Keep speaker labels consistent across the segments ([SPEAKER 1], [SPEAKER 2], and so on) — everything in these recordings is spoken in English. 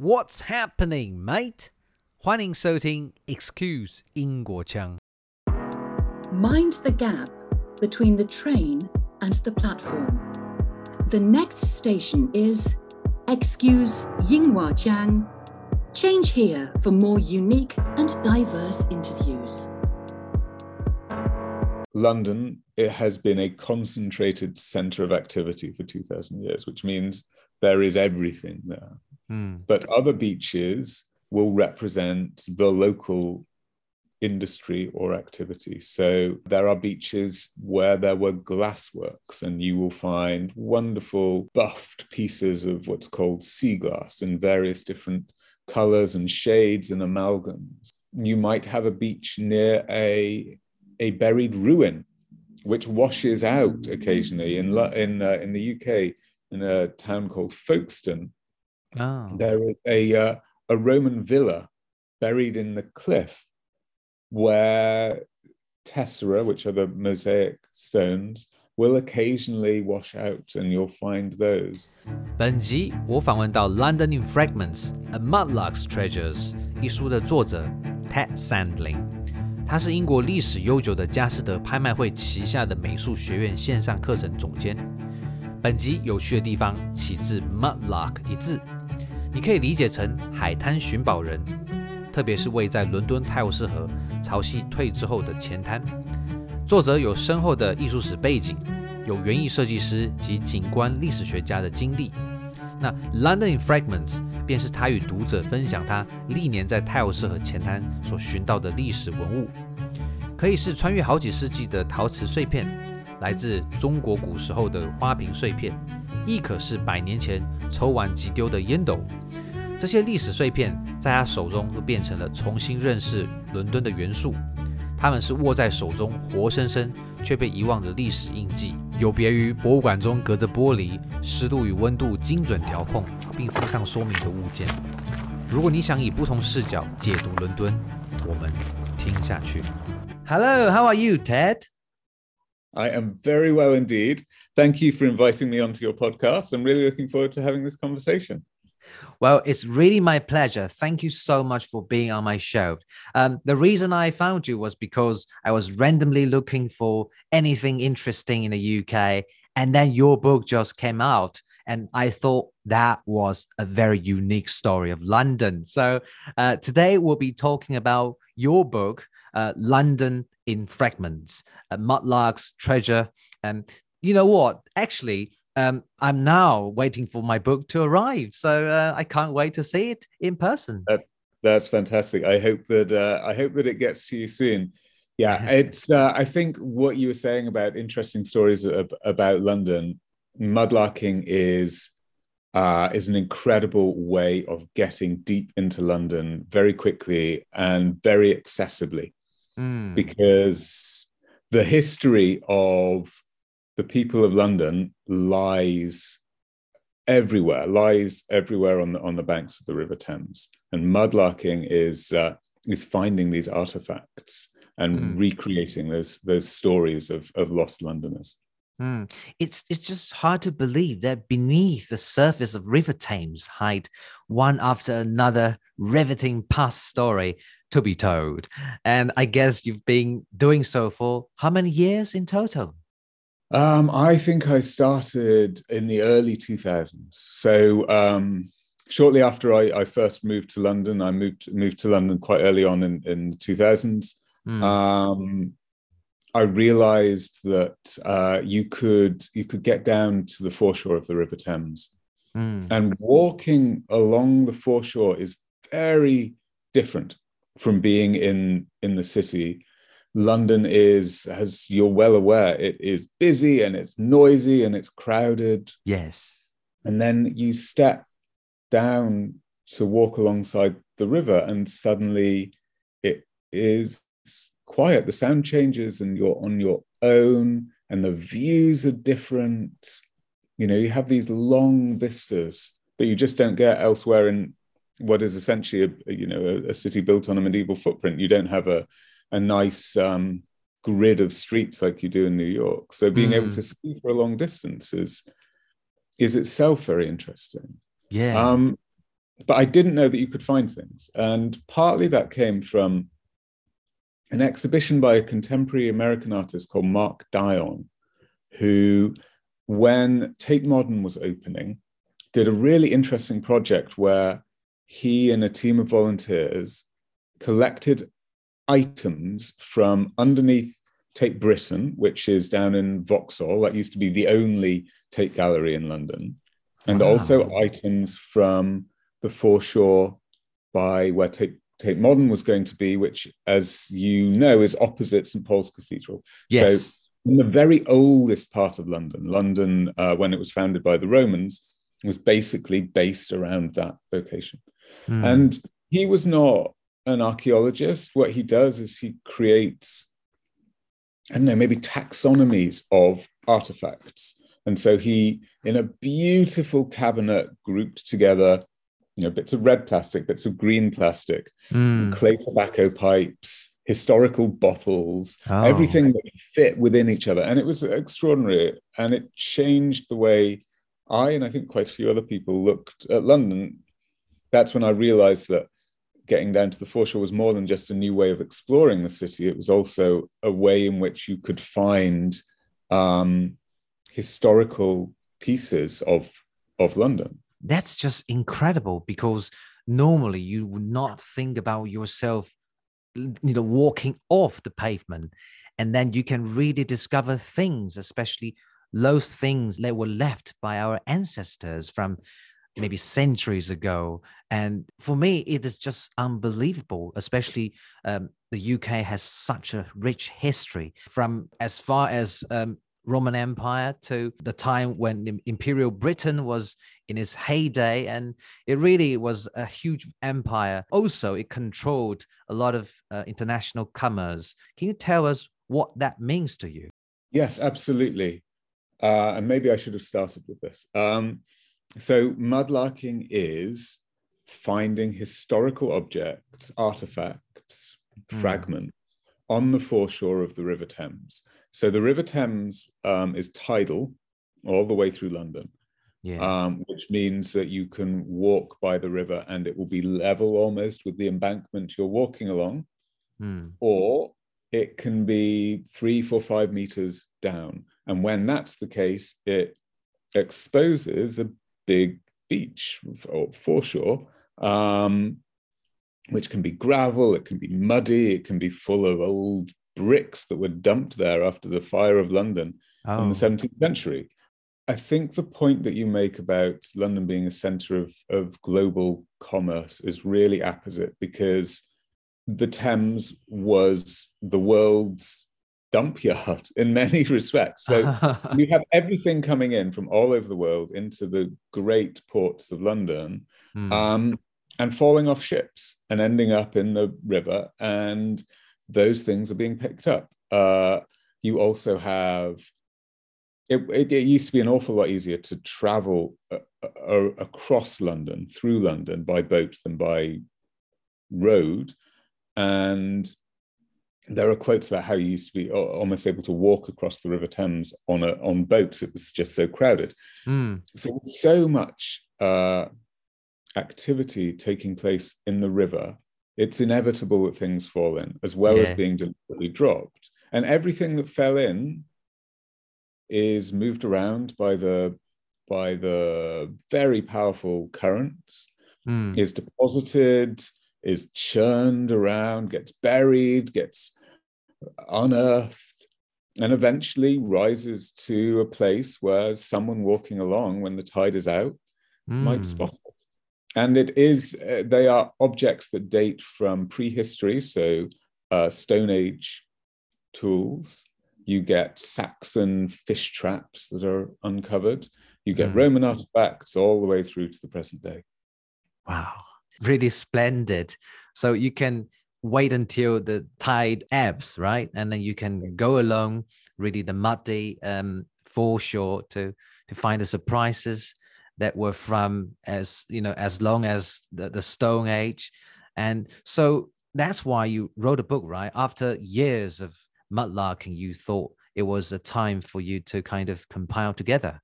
[SPEAKER 1] What's happening, mate？欢迎收听 Excuse 英国腔。
[SPEAKER 2] Mind the gap between the train and the platform. The next station is Excuse Yinghua Jiang. Change here for more unique and diverse interviews.
[SPEAKER 3] London, it has been a concentrated center of activity for 2,000 years, which means there is everything there.
[SPEAKER 1] 嗯
[SPEAKER 3] But other beaches will represent the local industry or activity. So there are beaches where there were glassworks, and you will find wonderful buffed pieces of what's called sea glass in various different colors and shades and amalgams. You might have a beach near a a buried ruin, which washes out occasionally in in uh, in the UK in a town called Folkestone.
[SPEAKER 1] 啊
[SPEAKER 3] There is a uh, a Roman villa buried in the cliff, where tessera, which are the mosaic stones, will occasionally wash out, and you'll find those.
[SPEAKER 1] 本集我访问到《London in Fragments: A Mudlark's Treasures》一书的作者 Ted Sandling，他是英国历史悠久的佳士得拍卖会旗下的美术学院线上课程总监。本集有趣的地方起自 Mudlark 一字， 你可以理解成海滩寻宝人，特别是位在伦敦泰晤士河潮汐退之后的前滩。作者有深厚的艺术史背景，有园艺设计师及景观历史学家的经历。那《London in Fragments》便是他与读者分享他历年在泰晤士河前滩所寻到的历史文物，可以是穿越好几世纪的陶瓷碎片，来自中国古时候的花瓶碎片，亦可是百年前抽完即丢的烟斗。这些历史碎片在他手中都变成了重新认识伦敦的元素。它们是握在手中活生生却被遗忘的历史印记，有别于博物馆中隔着玻璃、湿度与温度精准调控并附上说明的物件。如果你想以不同视角解读伦敦，我们听下去。Hello, how are you, Ted?
[SPEAKER 3] I am very well indeed. Thank you for inviting me onto your podcast. I'm really looking forward to having this conversation.
[SPEAKER 1] Well, it's really my pleasure. Thank you so much for being on my show. Um, the reason I found you was because I was randomly looking for anything interesting in the UK, and then your book just came out, and I thought that was a very unique story of London. So uh, today we'll be talking about your book, uh, London in Fragments, uh, Mudlark's Treasure. And you know what? Actually, um, I'm now waiting for my book to arrive, so uh, I can't wait to see it in person.
[SPEAKER 3] That's fantastic. I hope that uh, I hope that it gets to you soon. Yeah, it's. Uh, I think what you were saying about interesting stories ab- about London, mudlarking is uh, is an incredible way of getting deep into London very quickly and very accessibly
[SPEAKER 1] Mm,
[SPEAKER 3] because the history of the people of London lies everywhere, lies everywhere on the on the banks of the River Thames. And mudlarking is uh, is finding these artifacts and
[SPEAKER 1] Mm.
[SPEAKER 3] recreating those those stories of of lost Londoners.
[SPEAKER 1] Mm. It's it's just hard to believe that beneath the surface of River Thames hide one after another riveting past story to be told. And I guess you've been doing so for how many years in total?
[SPEAKER 3] Um, I think I started in the early 2000s. So um, shortly after I, I first moved to London, I moved moved to London quite early on in, in the 2000s.
[SPEAKER 1] Mm,
[SPEAKER 3] um, I realized that uh, you could you could get down to the foreshore of the River Thames,
[SPEAKER 1] mm,
[SPEAKER 3] and walking along the foreshore is very different from being in in the city. London is, as you're well aware, it is busy and it's noisy and it's crowded.
[SPEAKER 1] yes.
[SPEAKER 3] And then you step down to walk alongside the river, and suddenly it is quiet. The sound changes, and you're on your own, and the views are different. You know, you have these long vistas that you just don't get elsewhere in what is essentially a you know a, a city built on a medieval footprint. You don't have a a nice um, grid of streets like you do in New York. So being able
[SPEAKER 1] Mm.
[SPEAKER 3] to see for a long distance is is itself very interesting.
[SPEAKER 1] Yeah.
[SPEAKER 3] Um, but I didn't know that you could find things. And partly that came from an exhibition by a contemporary American artist called Mark Dion, who, when Tate Modern was opening, did a really interesting project where he and a team of volunteers collected items from underneath Tate Britain, which is down in Vauxhall. That used to be the only Tate gallery in London. And wow. also items from the foreshore by where Tate, Tate Modern was going to be, which, as you know, is opposite St Paul's Cathedral.
[SPEAKER 1] Yes.
[SPEAKER 3] So, in the very oldest part of London, London, uh, when it was founded by the Romans, was basically based around that location. Mm. And he was not an archaeologist. What he does is he creates, I don't know, maybe taxonomies of artifacts. And so he, in a beautiful cabinet, grouped together, you know, bits of red plastic, bits of green plastic, mm. clay tobacco pipes, historical bottles, oh. everything that fit within each other. And it was extraordinary. And it changed the way I, and I think quite a few other people, looked at London. That's when I realized that getting down to the foreshore was more than just a new way of exploring the city. It was also a way in which you could find um, historical pieces of of London.
[SPEAKER 1] That's just incredible because normally you would not think about yourself, you know, walking off the pavement, and then you can really discover things, especially those things that were left by our ancestors from maybe centuries ago. And for me, it is just unbelievable, especially um, the UK has such a rich history from as far as um, Roman Empire to the time when Imperial Britain was in its heyday. And it really was a huge empire. Also, it controlled a lot of uh, international commerce. Can you tell us what that means to you?
[SPEAKER 3] Yes, absolutely. Uh, and maybe I should have started with this. Um, so, mudlarking is finding historical objects, artifacts, mm. fragments on the foreshore of the River Thames. So, the River Thames um, is tidal all the way through London. Yeah. Um, which means that you can walk by the river and it will be level almost with the embankment you're walking along, mm. or it can be three, four, five meters down. And when that's the case, it exposes a big beach or foreshore, um, which can be gravel, it can be muddy, it can be full of old bricks that were dumped there after the fire of London oh. in the 17th century. I think the point that you make about London being a center of, of global commerce is really apposite because the Thames was the world's dump yard in many respects. So you have everything coming in from all over the world into the great ports of London mm. um, and falling off ships and ending up in the river. And those things are being picked up. Uh, you also have, it, it, it, used to be an awful lot easier to travel uh, uh, across London, through London by boats than by road. And there are quotes about how you used to be almost able to walk across the River Thames on a, on boats. It was just so crowded. Mm. So so much uh, activity taking place in the river, it's inevitable that things fall in, as well yeah. as being deliberately dropped. And everything that fell in is moved around by the by the very powerful currents, mm. is deposited is churned around, gets buried, gets unearthed, and eventually rises to a place where someone walking along when the tide is out mm. might hmm. spot it. And it is, uh, they are objects that date from prehistory, so uh, Stone Age tools. You get Saxon fish traps that are uncovered. You get mm. Roman artifacts all the way through to the present day.
[SPEAKER 1] Wow really splendid. So you can wait until the tide ebbs, right? And then you can go along really the muddy um, foreshore to to find the surprises that were from as you know as long as the, the Stone Age, and so that's why you wrote a book, right? After years of mudlarking, you thought it was a time for you to kind of compile together.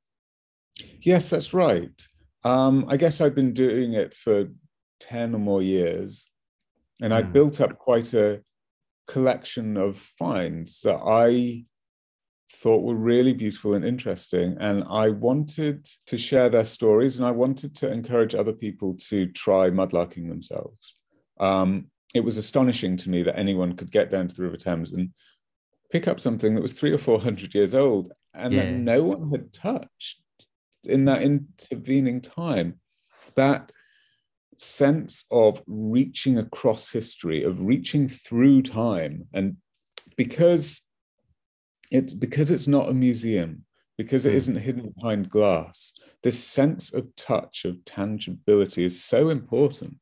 [SPEAKER 3] Yes, that's right. Um, I guess I've been doing it for 10 or more years. And
[SPEAKER 1] Mm.
[SPEAKER 3] built up quite a collection of finds that I thought were really beautiful and interesting. And I wanted to share their stories and I wanted to encourage other people to try mudlarking themselves. Um, it was astonishing to me that anyone could get down to the River Thames and pick up something that was three or four hundred years old and that no one had touched in that intervening time. That sense of reaching across history, of reaching through time, and because it's because it's not a museum, because it
[SPEAKER 1] Mm.
[SPEAKER 3] isn't hidden behind glass, this sense of touch, of tangibility is so important.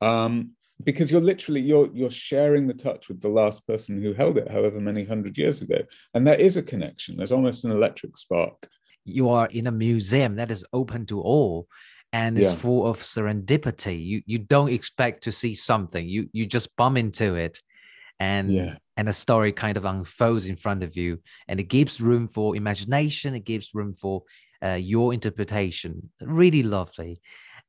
[SPEAKER 3] Um, because you're literally you're you're sharing the touch with the last person who held it however many hundred years ago and there is a connection there's almost an electric spark
[SPEAKER 1] You are in a museum that is open to all and it's
[SPEAKER 3] Yeah.
[SPEAKER 1] full of serendipity. You you don't expect to see something. You you just bump into it and
[SPEAKER 3] Yeah.
[SPEAKER 1] and a story kind of unfolds in front of you and it gives room for imagination, it gives room for uh, your interpretation. Really lovely.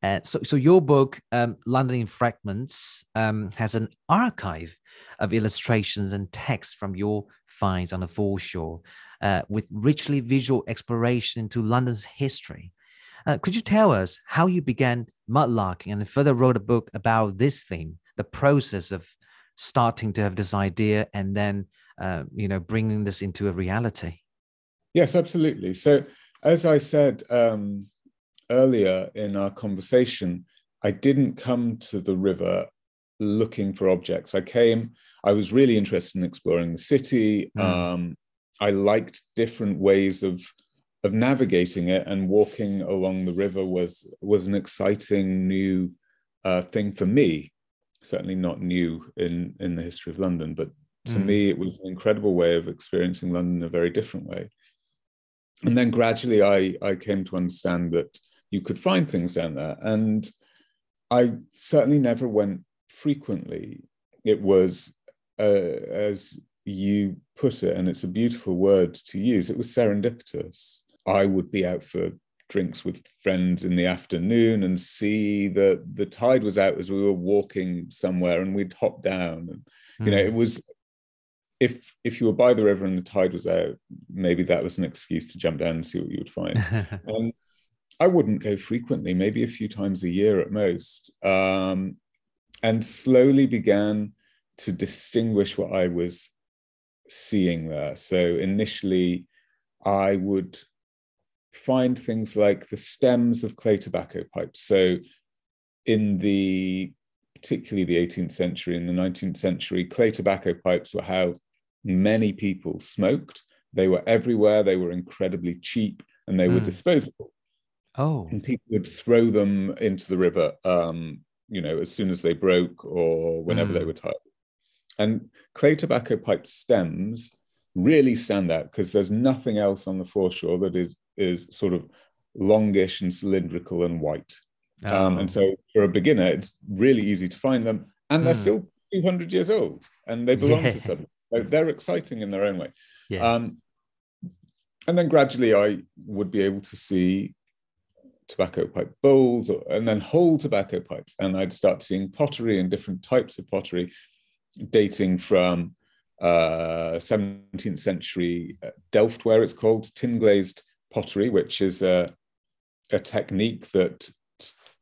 [SPEAKER 1] Uh, so, so your book, um, London in Fragments, um, has an archive of illustrations and text from your finds on the foreshore, uh, with richly visual exploration into London's history. Uh, could you tell us how you began mudlarking and further wrote a book about this theme, the process of starting to have this idea and then, uh, you know, bringing this into a reality?
[SPEAKER 3] Yes, absolutely. So, as I said um, earlier in our conversation, I didn't come to the river looking for objects. I came, I was really interested in exploring the city.
[SPEAKER 1] Mm.
[SPEAKER 3] Um, I liked different ways of of navigating it, and walking along the river was was an exciting new uh, thing for me. Certainly not new in in the history of London, but to
[SPEAKER 1] Mm.
[SPEAKER 3] me, it was an incredible way of experiencing London in a very different way. And then gradually I, I came to understand that you could find things down there. And i certainly never went frequently. It was uh, as you put it and it's a beautiful word to use it was serendipitous. I would be out for drinks with friends in the afternoon and see that the tide was out as we were walking somewhere and we'd hop down and you know
[SPEAKER 1] Mm.
[SPEAKER 3] it was if if you were by the river and the tide was out maybe that was an excuse to jump down and see what you would find. Um, i wouldn't go frequently maybe a few times a year at most. Um, and slowly began to distinguish what i was seeing there. So initially i would find things like the stems of clay tobacco pipes so in the particularly the 18th century and the 19th century, clay tobacco pipes were how many people smoked. They were everywhere, they were incredibly cheap, and they were
[SPEAKER 1] Mm.
[SPEAKER 3] disposable.
[SPEAKER 1] oh,
[SPEAKER 3] And people would throw them into the river, um, you know, as soon as they broke or whenever they
[SPEAKER 1] Mm.
[SPEAKER 3] were tired. And clay tobacco pipe stems really stand out because there's nothing else on the foreshore that is is sort of longish and cylindrical and white. Um, and
[SPEAKER 1] oh.
[SPEAKER 3] so for a beginner, it's really easy to find them. And they're
[SPEAKER 1] Mm.
[SPEAKER 3] still 200 years old and they belong
[SPEAKER 1] Yeah.
[SPEAKER 3] to something. So they're exciting in their own way.
[SPEAKER 1] yeah.
[SPEAKER 3] Um, and then gradually I would be able to see tobacco pipe bowls or, and then whole tobacco pipes. And I'd start seeing pottery and different types of pottery dating from uh, 17th century uh, Delft, where it's called tin glazed pottery, which is a, a technique that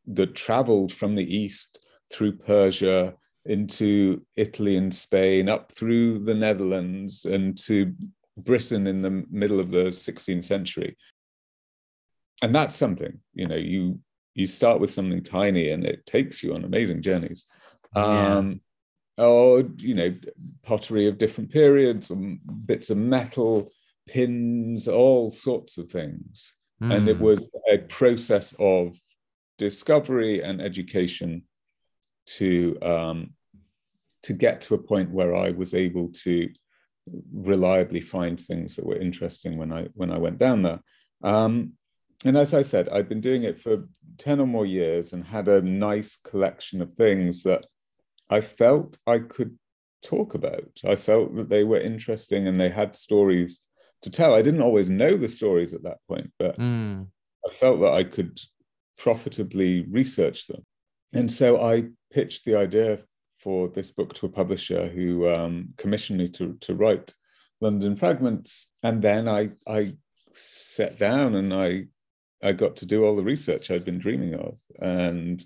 [SPEAKER 3] that traveled from the east through Persia into Italy and Spain, up through the Netherlands and to Britain in the middle of the 16th century. And that's something, you know, you you start with something tiny and it takes you on amazing journeys.
[SPEAKER 1] Yeah.
[SPEAKER 3] Um, or, you know, pottery of different periods, or bits of metal, pins, all sorts of things and it
[SPEAKER 1] Mm.
[SPEAKER 3] was a process of discovery and education to um, to get to a point where I was able to reliably find things that were interesting when I when I went down there. Um, and as I said, I'd been doing it for ten or more years and had a nice collection of things that I felt I could talk about. I felt that they were interesting and they had stories to tell. I didn't always know the stories at that point, but
[SPEAKER 1] Mm.
[SPEAKER 3] I felt that I could profitably research them. and so I pitched the idea for this book to a publisher who um, commissioned me to to write London Fragments, and then I I sat down and I I got to do all the research I'd been dreaming of, and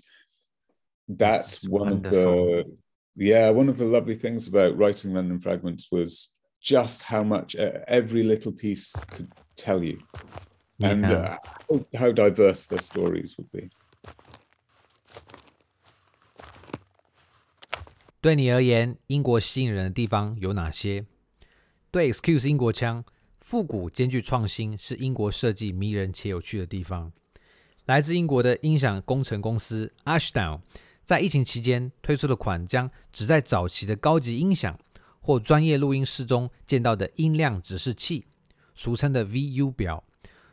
[SPEAKER 3] that's, that's one wonderful. of the yeah one of the lovely things about writing London Fragments was just how much every little piece could tell you, yeah. and uh, how diverse their stories would be.
[SPEAKER 1] 对你而言，英国吸引人的地方有哪些？对 Excuse 英国腔，复古兼具创新是英国设计迷人且有趣的地方。来自英国的音响工程公司 Ashdown 在疫情期间推出的款，将只在早期的高级音响或专业录音室中见到的音量指示器，俗称的 VU 表，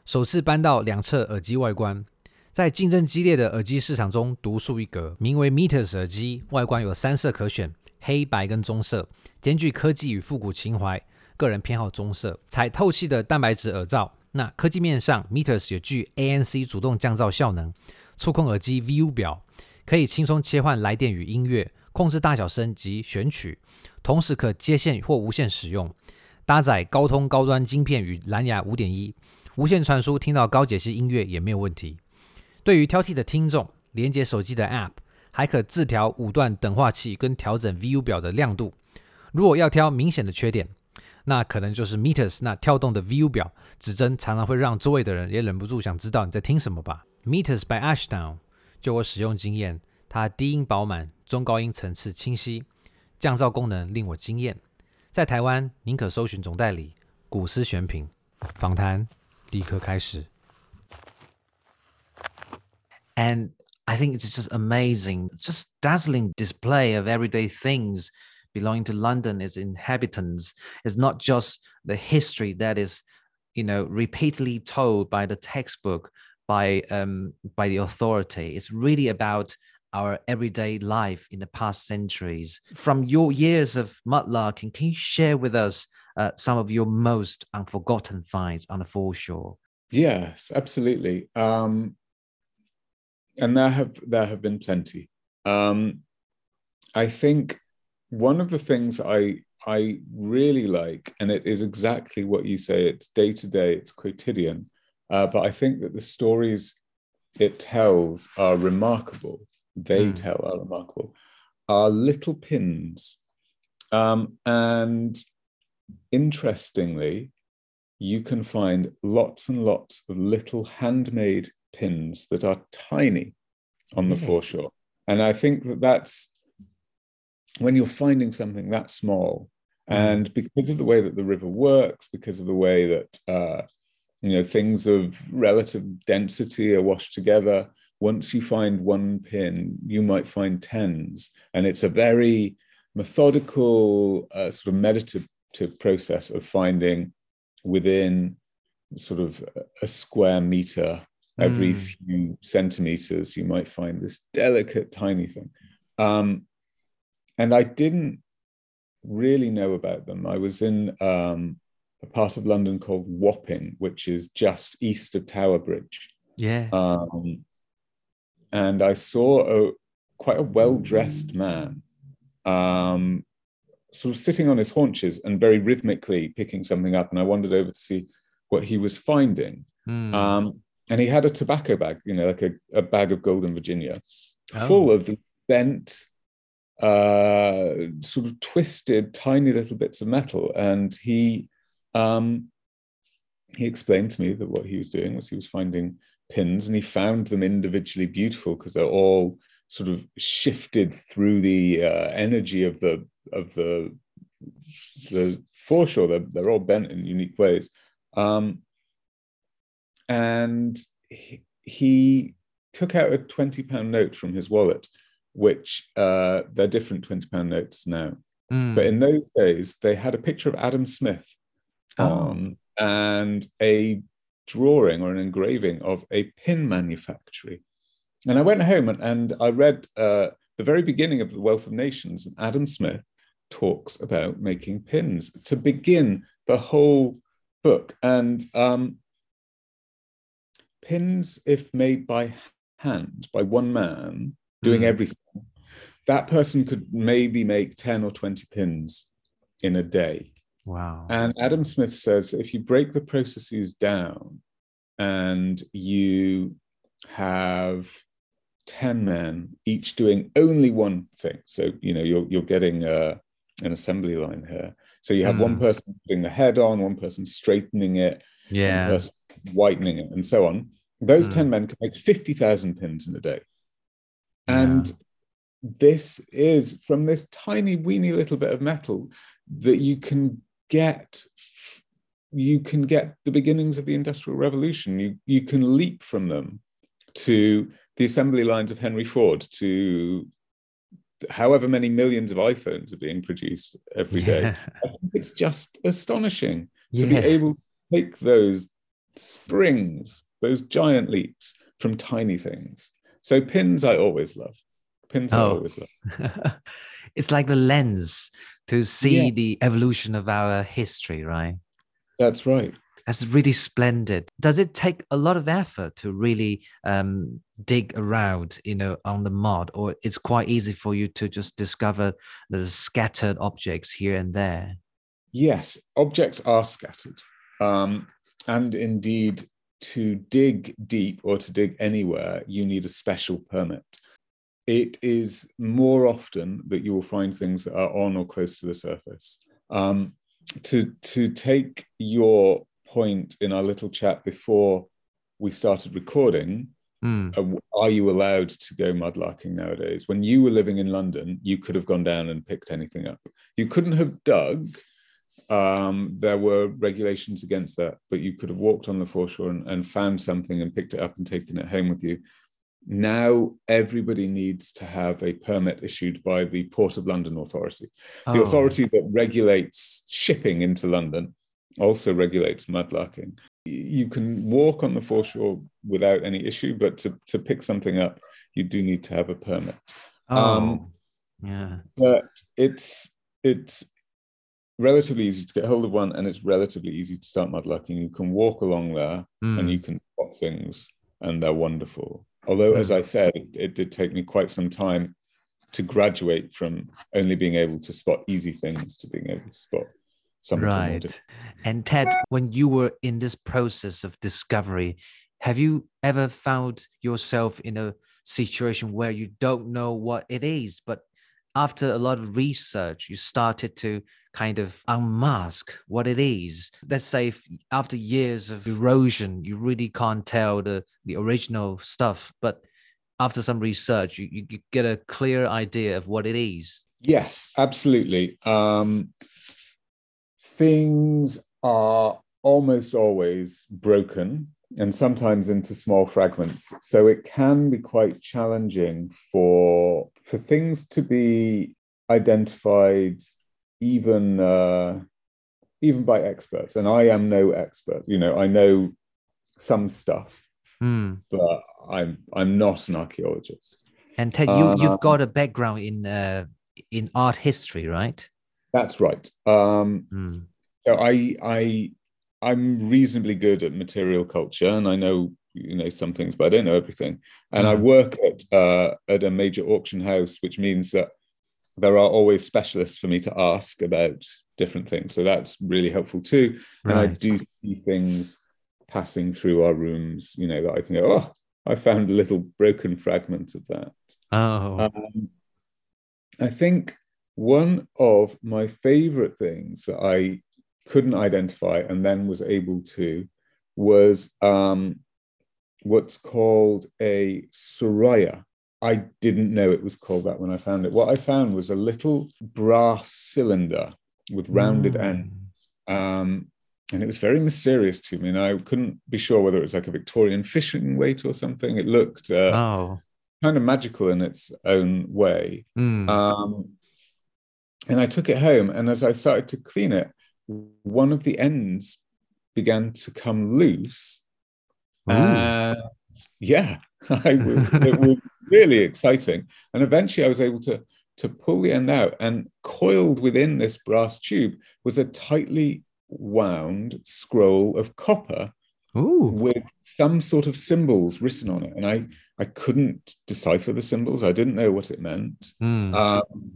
[SPEAKER 1] 首次搬到两侧耳机外观。在竞争激烈的耳机市场中独树一格，名为 Meters 耳机，外观有三色可选，黑白跟棕色，兼具科技与复古情怀。个人偏好棕色，采透气的蛋白质耳罩。那科技面上，Meters 有具 ANC 主动降噪效能，触控耳机 VU 表，可以轻松切换来电与音乐，控制大小声及选曲，同时可接线或无线使用。搭载高通高端晶片与蓝牙五点一，无线传输听到高解析音乐也没有问题。对于挑剔的听众，连接手机的 App 还可自调五段等化器跟调整 VU 表的亮度。如果要挑明显的缺点，那可能就是 Meters 那跳动的 VU 表指针常常会让周围的人也忍不住想知道你在听什么吧。Meters by Ashdown，就我使用经验，它低音饱满，中高音层次清晰，降噪功能令我惊艳。在台湾，宁可搜寻总代理古思选品。访谈立刻开始。and I think it's just amazing, just dazzling display of everyday things belonging to London, its inhabitants. It's not just the history that is, you know, repeatedly told by the textbook, by um, by the authority. It's really about our everyday life in the past centuries. From your years of mudlarking, can you share with us uh, some of your most unforgotten finds on the foreshore?
[SPEAKER 3] Yes, absolutely. Um, and there have there have been plenty. Um, I think one of the things I I really like, and it is exactly what you say. It's day to day. It's quotidian. Uh, but I think that the stories it tells are remarkable. They mm. tell are remarkable. Are little pins, um, and interestingly, you can find lots and lots of little handmade pins that are tiny on the really? foreshore. And I think that that's when you're finding something that small, mm. and because of the way that the river works, because of the way that uh, you know things of relative density are washed together, once you find one pin, you might find tens, and it's a very methodical, uh, sort of meditative process of finding within sort of a square meter every mm. few centimeters you might find this delicate tiny thing. Um, and i didn't really know about them. I was in um, a part of london called wapping which is just east of tower bridge.
[SPEAKER 1] Yeah. Um,
[SPEAKER 3] and i saw a quite a well-dressed man um, sort of sitting on his haunches and very rhythmically picking something up and i wandered over to see what he was finding mm. um, and he had a tobacco bag, you know, like a, a bag of Golden Virginia, oh. full of bent, uh, sort of twisted, tiny little bits of metal. And he um, he explained to me that what he was doing was he was finding pins, and he found them individually beautiful because they're all sort of shifted through the uh, energy of the of the the foreshore. They're, they're all bent in unique ways. Um, and he, he took out a 20 pound note from his wallet which uh, they're different 20 pound notes now mm. but in those days they had a picture of adam smith oh. on and a drawing or an engraving of a pin manufactory and i went home and, and i read uh, the very beginning of the wealth of nations and adam smith talks about making pins to begin the whole book and um, pins, if made by hand by one man, doing
[SPEAKER 1] Mm.
[SPEAKER 3] everything. That person could maybe make 10 or 20 pins in a day.
[SPEAKER 1] Wow.
[SPEAKER 3] And Adam Smith says if you break the processes down and you have 10 men each doing only one thing, so you know you're you're getting uh, an assembly line here. So you have one
[SPEAKER 1] Mm.
[SPEAKER 3] person putting the head on, one person straightening it, one
[SPEAKER 1] yeah.
[SPEAKER 3] person whitening it, and so on. Those
[SPEAKER 1] Mm.
[SPEAKER 3] 10 men can make 50,000 pins in a day. And this is from this tiny, weeny little bit of metal that you can get. You can get the beginnings of the Industrial Revolution. You, you can leap from them to the assembly lines of Henry Ford, to however many millions of iPhones are being produced every day.
[SPEAKER 1] Yeah.
[SPEAKER 3] I think it's just astonishing to
[SPEAKER 1] Yeah.
[SPEAKER 3] be able to take those springs, those giant leaps from tiny things. So pins I always love. Pins I
[SPEAKER 1] Oh.
[SPEAKER 3] always love.
[SPEAKER 1] it's like the lens to see
[SPEAKER 3] Yeah.
[SPEAKER 1] the evolution of our history, right?
[SPEAKER 3] That's right.
[SPEAKER 1] That's really splendid. Does it take a lot of effort to really um, dig around, you know, on the mud, or it's quite easy for you to just discover the scattered objects here and there?
[SPEAKER 3] Yes, objects are scattered. Um, and indeed, to dig deep or to dig anywhere, you need a special permit. It is more often that you will find things that are on or close to the surface. Um, to, to take your point in our little chat before we started recording,
[SPEAKER 1] Hmm.
[SPEAKER 3] uh, are you allowed to go mudlarking nowadays? When you were living in London, you could have gone down and picked anything up. You couldn't have dug. Um, there were regulations against that, but you could have walked on the foreshore and, and found something and picked it up and taken it home with you. Now everybody needs to have a permit issued by the Port of London Authority. The
[SPEAKER 1] Oh,
[SPEAKER 3] authority that regulates shipping into London also regulates mudlarking. You can walk on the foreshore without any issue, but to, to pick something up, you do need to have a permit.
[SPEAKER 1] Oh,
[SPEAKER 3] um,
[SPEAKER 1] yeah.
[SPEAKER 3] But it's it's relatively easy to get hold of one, and it's relatively easy to start mudlarking. You can walk along there, and
[SPEAKER 1] Hmm.
[SPEAKER 3] you can spot things, and they're wonderful. Although, as
[SPEAKER 1] Mm.
[SPEAKER 3] I said, it, it did take me quite some time to graduate from only being able to spot easy things to being able to spot some of the more
[SPEAKER 1] Right. And Ted, when you were in this process of discovery, have you ever found yourself in a situation where you don't know what it is, but after a lot of research, you started to kind of unmask what it is. Let's say after years of erosion, you really can't tell the, the original stuff, but after some research, you, you you get a clear idea of what it is.
[SPEAKER 3] Yes, absolutely. Um, things are almost always broken and sometimes into small fragments. So it can be quite challenging for for things to be identified, even uh, even by experts. And I am no expert. You know, I know some stuff,
[SPEAKER 1] Hmm.
[SPEAKER 3] but I'm I'm not an archaeologist.
[SPEAKER 1] And Ted, you,
[SPEAKER 3] Um,
[SPEAKER 1] you've got a background in uh, in art history, right?
[SPEAKER 3] That's right. Um,
[SPEAKER 1] Hmm.
[SPEAKER 3] so I I I'm reasonably good at material culture, and I know you know some things, but I don't know everything. And I
[SPEAKER 1] Mhm.
[SPEAKER 3] work at uh, at a major auction house, which means that there are always specialists for me to ask about different things. So that's really helpful too. And I do see things passing through our rooms, you know, that I can go, oh, I found a little broken fragment of that.
[SPEAKER 1] Oh,
[SPEAKER 3] Um, I think one of my favorite things that I couldn't identify and then was able to was um, what's called a Suraya. I didn't know it was called that when I found it. What I found was a little brass cylinder with rounded
[SPEAKER 1] Mm.
[SPEAKER 3] ends. Um, and it was very mysterious to me. And I couldn't be sure whether it was like a Victorian fishing weight or something. It looked uh,
[SPEAKER 1] Oh,
[SPEAKER 3] kind of magical in its own way.
[SPEAKER 1] Mm.
[SPEAKER 3] Um, and I took it home, and as I started to clean it, one of the ends began to come loose.
[SPEAKER 1] Ooh.
[SPEAKER 3] And yeah, it was really exciting. And eventually, I was able to to pull the end out, and coiled within this brass tube was a tightly wound scroll of copper
[SPEAKER 1] Ooh.
[SPEAKER 3] with some sort of symbols written on it, and I I couldn't decipher the symbols. I didn't know what it meant.
[SPEAKER 1] Mm.
[SPEAKER 3] Um,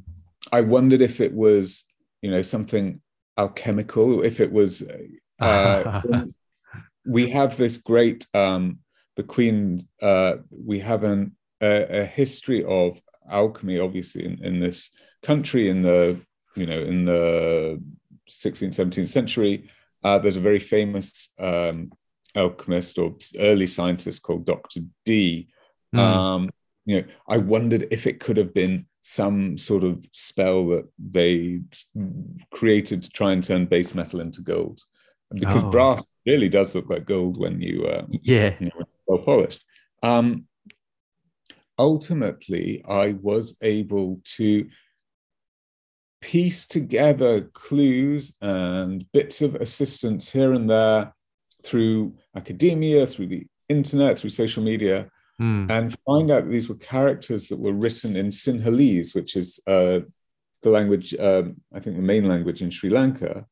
[SPEAKER 3] I wondered if it was you know something alchemical, if it was. Uh, we have this great um, the Queen. Uh, we have an, a, a history of alchemy, obviously, in, in this country in the you know in the 16th 17th century uh, there's a very famous um, alchemist or early scientist called dr dee
[SPEAKER 1] Mm.
[SPEAKER 3] um, you know i wondered if it could have been some sort of spell that they created to try and turn base metal into gold because
[SPEAKER 1] Oh.
[SPEAKER 3] brass really does look like gold when you uh,
[SPEAKER 1] yeah.
[SPEAKER 3] you know, well polished. Um, ultimately, I was able to piece together clues and bits of assistance here and there through academia, through the internet, through social media,
[SPEAKER 1] Mm.
[SPEAKER 3] and find out that these were characters that were written in Sinhalese, which is uh, the language, um, I think, the main language in Sri Lanka.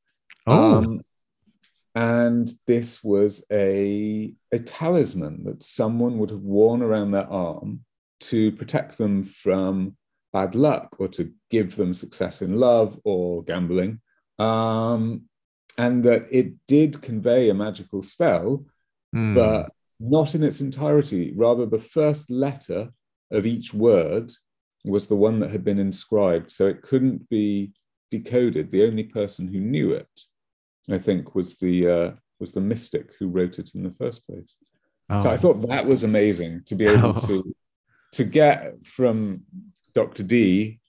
[SPEAKER 1] Oh.
[SPEAKER 3] Um, and this was a, a talisman that someone would have worn around their arm to protect them from bad luck or to give them success in love or gambling. Um, and that it did convey a magical spell,
[SPEAKER 1] Mm.
[SPEAKER 3] but not in its entirety. Rather, the first letter of each word was the one that had been inscribed. So it couldn't be decoded. The only person who knew it, I think, was the uh, was the mystic who wrote it in the first place. So
[SPEAKER 1] Oh.
[SPEAKER 3] I thought that was amazing to be able
[SPEAKER 1] Oh.
[SPEAKER 3] to to get from Dr. Dee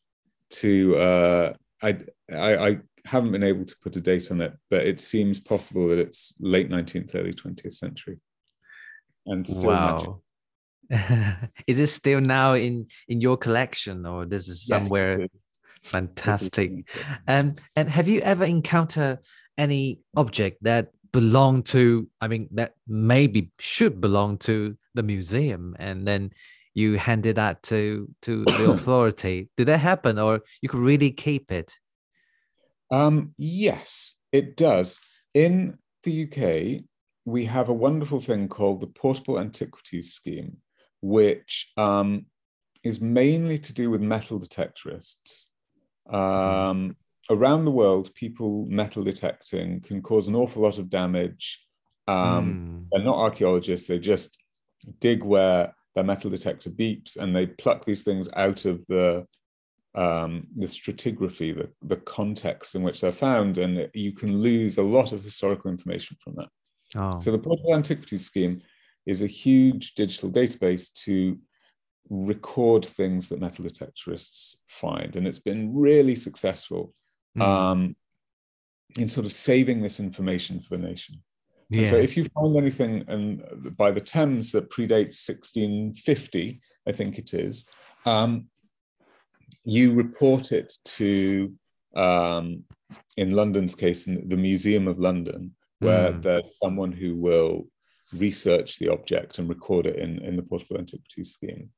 [SPEAKER 3] to uh, I, I I haven't been able to put a date on it, but it seems possible that it's late 19th, early 20th century, and still magic.
[SPEAKER 1] wow. is it still now in in your collection or this is somewhere
[SPEAKER 3] it is. This is-
[SPEAKER 1] fantastic? Um, and have you ever encountered any object that belong to, I mean, that maybe should belong to the museum and then you handed that to to the authority? Did that happen or you could really keep it?
[SPEAKER 3] Um, yes, it does. In the UK, we have a wonderful thing called the Portable Antiquities Scheme, which um, is mainly to do with metal detectorists. Um, around the world, people metal detecting can cause an awful lot of damage. Um,
[SPEAKER 1] Mm.
[SPEAKER 3] They're not archaeologists, they just dig where their metal detector beeps and they pluck these things out of the um, the stratigraphy, the, the context in which they're found, and you can lose a lot of historical information from that.
[SPEAKER 1] Oh.
[SPEAKER 3] So the Portable Antiquities Scheme is a huge digital database to record things that metal detectorists find, and it's been really successful
[SPEAKER 1] Mm.
[SPEAKER 3] um, in sort of saving this information for the nation.
[SPEAKER 1] yeah.
[SPEAKER 3] And so if you find anything and by the Thames that predates 1650, I think it is, um, you report it to, um, in London's case, in the Museum of London, where
[SPEAKER 1] Mm.
[SPEAKER 3] there's someone who will research the object and record it in, in the Portable Antiquities Scheme.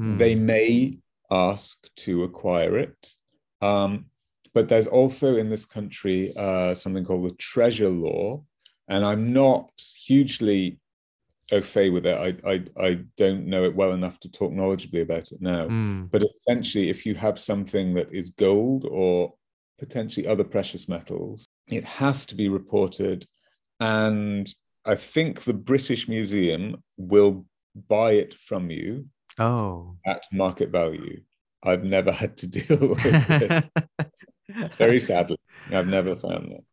[SPEAKER 1] Mm.
[SPEAKER 3] They may ask to acquire it. Um, but there's also in this country uh, something called the treasure law. And I'm not hugely au fait with it. I, I, I don't know it well enough to talk knowledgeably about it now.
[SPEAKER 1] Mm.
[SPEAKER 3] But essentially, if you have something that is gold or potentially other precious metals, it has to be reported. And I think the British Museum will buy it from you
[SPEAKER 1] Oh.
[SPEAKER 3] at market value. I've never had to deal with it. Very sadly, I've never found that.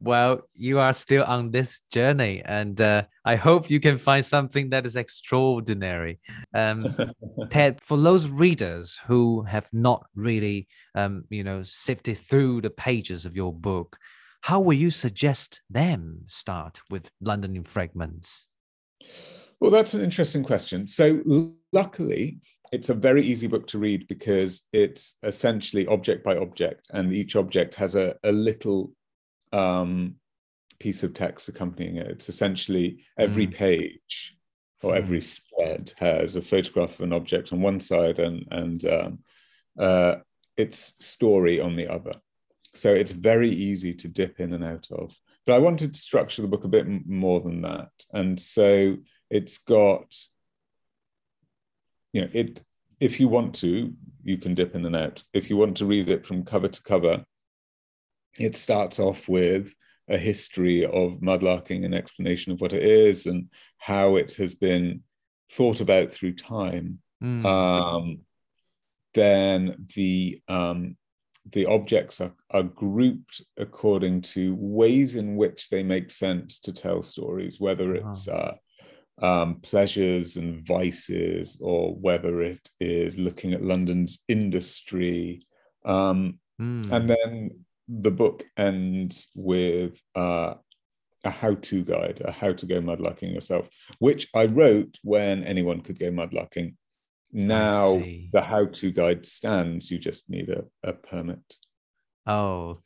[SPEAKER 1] well, you are still on this journey, and uh, I hope you can find something that is extraordinary. Um, Ted, for those readers who have not really, um, you know, sifted through the pages of your book, how will you suggest them start with London in Fragments?
[SPEAKER 3] Well, that's an interesting question. So, luckily, it's a very easy book to read because it's essentially object by object, and each object has a, a little um, piece of text accompanying it. It's essentially every
[SPEAKER 1] Mm.
[SPEAKER 3] page or every spread has a photograph of an object on one side and and um, uh, its story on the other. So it's very easy to dip in and out of. but I wanted to structure the book a bit more than that, and so it's got, you know, it. If you want to, you can dip in and out. If you want to read it from cover to cover, it starts off with a history of mudlarking, an explanation of what it is and how it has been thought about through time. Mm. Um, then the um, the objects are, are grouped according to ways in which they make sense to tell stories, whether it's uh, um, pleasures and vices, or whether it is looking at London's industry. Um, mm. And then the book ends with uh, a how-to guide, a how to go mudlarking yourself, which I wrote when anyone could go mudlarking. Now the how-to guide stands. You just need a, a permit.
[SPEAKER 1] Oh,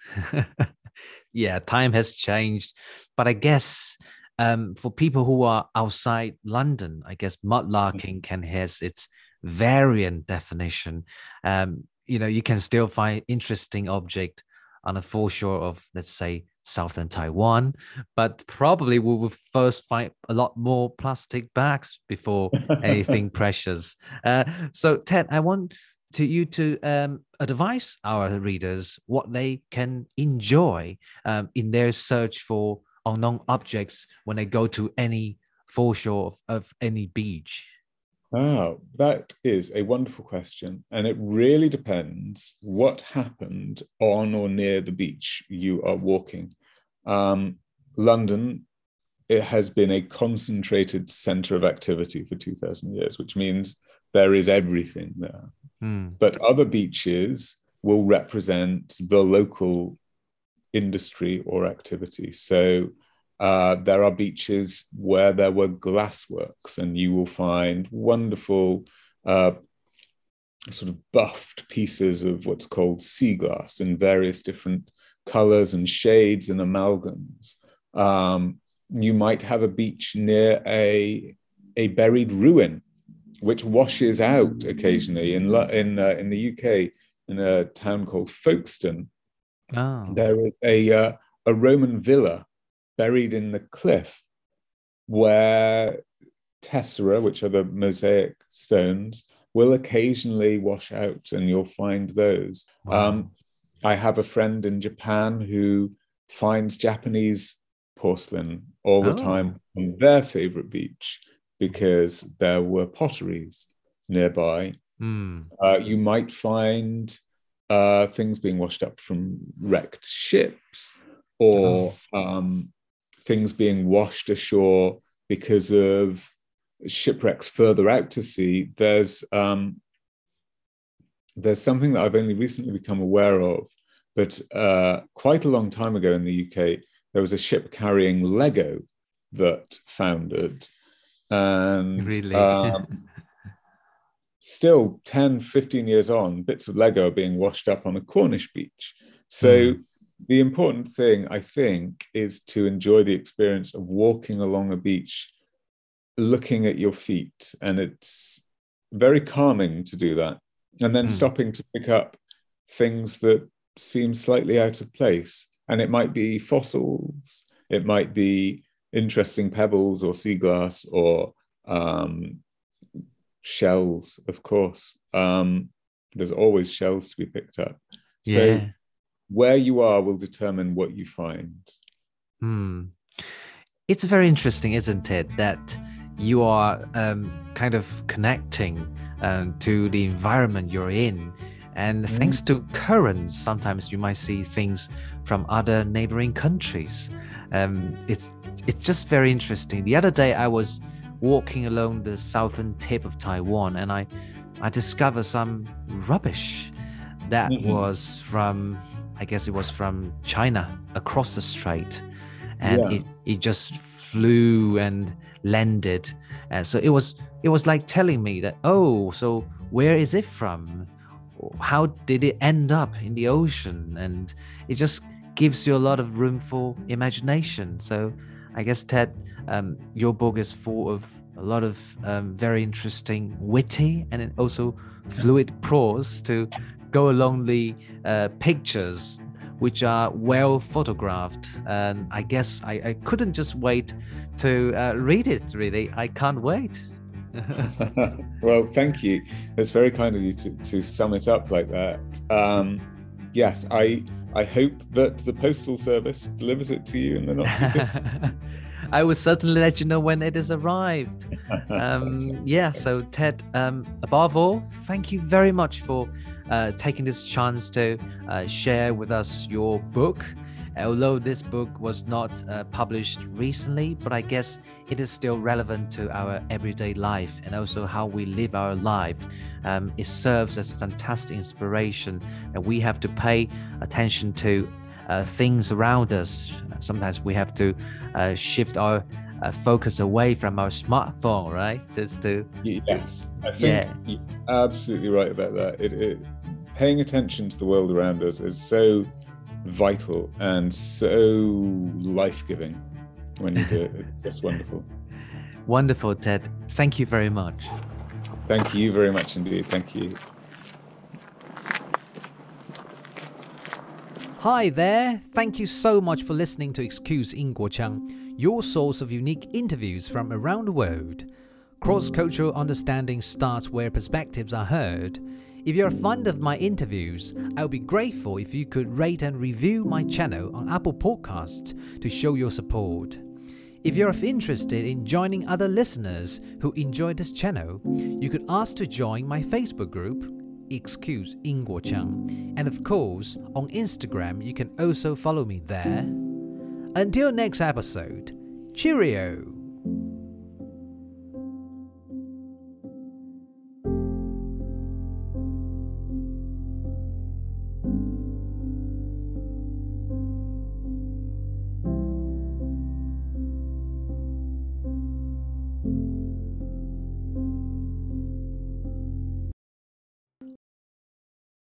[SPEAKER 1] yeah. Time has changed, but I guess um, for people who are outside London, I guess mudlarking mm-hmm. can has its variant definition. Um, you know, you can still find interesting object on the foreshore of, let's say, southern Taiwan, but probably we will first find a lot more plastic bags before anything precious. Uh, so, Ted, I want to you to um, advise our readers what they can enjoy um, in their search for unknown objects when they go to any foreshore of, of any beach.
[SPEAKER 3] Oh, that is a wonderful question. And it really depends what happened on or near the beach you are walking. Um, London, it has been a concentrated center of activity for 2000 years, which means there is everything there. Mm. But other beaches will represent the local industry or activity. So uh, there are beaches where there were glassworks, and you will find wonderful, uh, sort of buffed pieces of what's called sea glass in various different colors and shades and amalgams. Um, you might have a beach near a, a buried ruin, which washes out occasionally. In, in, uh, in the UK, in a town called Folkestone, oh. there is a, uh, a Roman villa buried in the cliff where tessera, which are the mosaic stones, will occasionally wash out, and you'll find those. Wow. Um, I have a friend in Japan who finds Japanese porcelain all the oh. time on their favorite beach because there were potteries nearby. Mm. Uh, you might find uh, things being washed up from wrecked ships or oh. um, things being washed ashore because of shipwrecks further out to sea, there's um, there's something that I've only recently become aware of, but uh, quite a long time ago in the UK, there was a ship carrying Lego that foundered. And really? um, still 10, 15 years on, bits of Lego are being washed up on a Cornish beach. So mm the important thing, I think, is to enjoy the experience of walking along a beach, looking at your feet. And it's very calming to do that. And then mm. stopping to pick up things that seem slightly out of place. And it might be fossils, it might be interesting pebbles or sea glass or um, shells, of course. Um, there's always shells to be picked up. So yeah where you are will determine what you find.
[SPEAKER 1] Hmm. It's very interesting, isn't it, that you are um, kind of connecting um, to the environment you're in. And mm. thanks to currents, sometimes you might see things from other neighboring countries. Um, it's it's just very interesting. The other day, I was walking along the southern tip of Taiwan, and I I discovered some rubbish that mm-hmm. was from I guess it was from China across the strait, and yeah. it it just flew and landed. And so it was it was like telling me that oh, so where is it from? How did it end up in the ocean? And it just gives you a lot of room for imagination. So I guess Ted, um, your book is full of a lot of um, very interesting, witty, and also fluid prose to go along the uh, pictures which are well photographed. And I guess I, I couldn't just wait to uh, read it, really. I can't wait.
[SPEAKER 3] well, thank you. It's very kind of you to, to sum it up like that. Um, yes, I I hope that the postal service delivers it to you in the not too distant.
[SPEAKER 1] I will certainly let you know when it has arrived. Um, yeah, so Ted, um, above all, thank you very much for uh, taking this chance to uh, share with us your book. Although this book was not uh, published recently, but I guess it is still relevant to our everyday life and also how we live our life. Um, it serves as a fantastic inspiration, and we have to pay attention to uh, things around us. Sometimes we have to uh, shift our uh, focus away from our smartphone, right? Just to
[SPEAKER 3] yes, I think yeah. you're absolutely right about that. It, it, paying attention to the world around us is so vital and so life giving when you do it. It's just wonderful.
[SPEAKER 1] Wonderful, Ted. Thank you very much.
[SPEAKER 3] Thank you very much indeed. Thank you.
[SPEAKER 1] Hi there. Thank you so much for listening to Excuse Inguochang, your source of unique interviews from around the world. Cross cultural understanding starts where perspectives are heard. If you're a fan of my interviews, I would be grateful if you could rate and review my channel on Apple Podcasts to show your support. If you're interested in joining other listeners who enjoy this channel, you could ask to join my Facebook group, Excuse Inguochang. And of course, on Instagram, you can also follow me there. Until next episode, cheerio!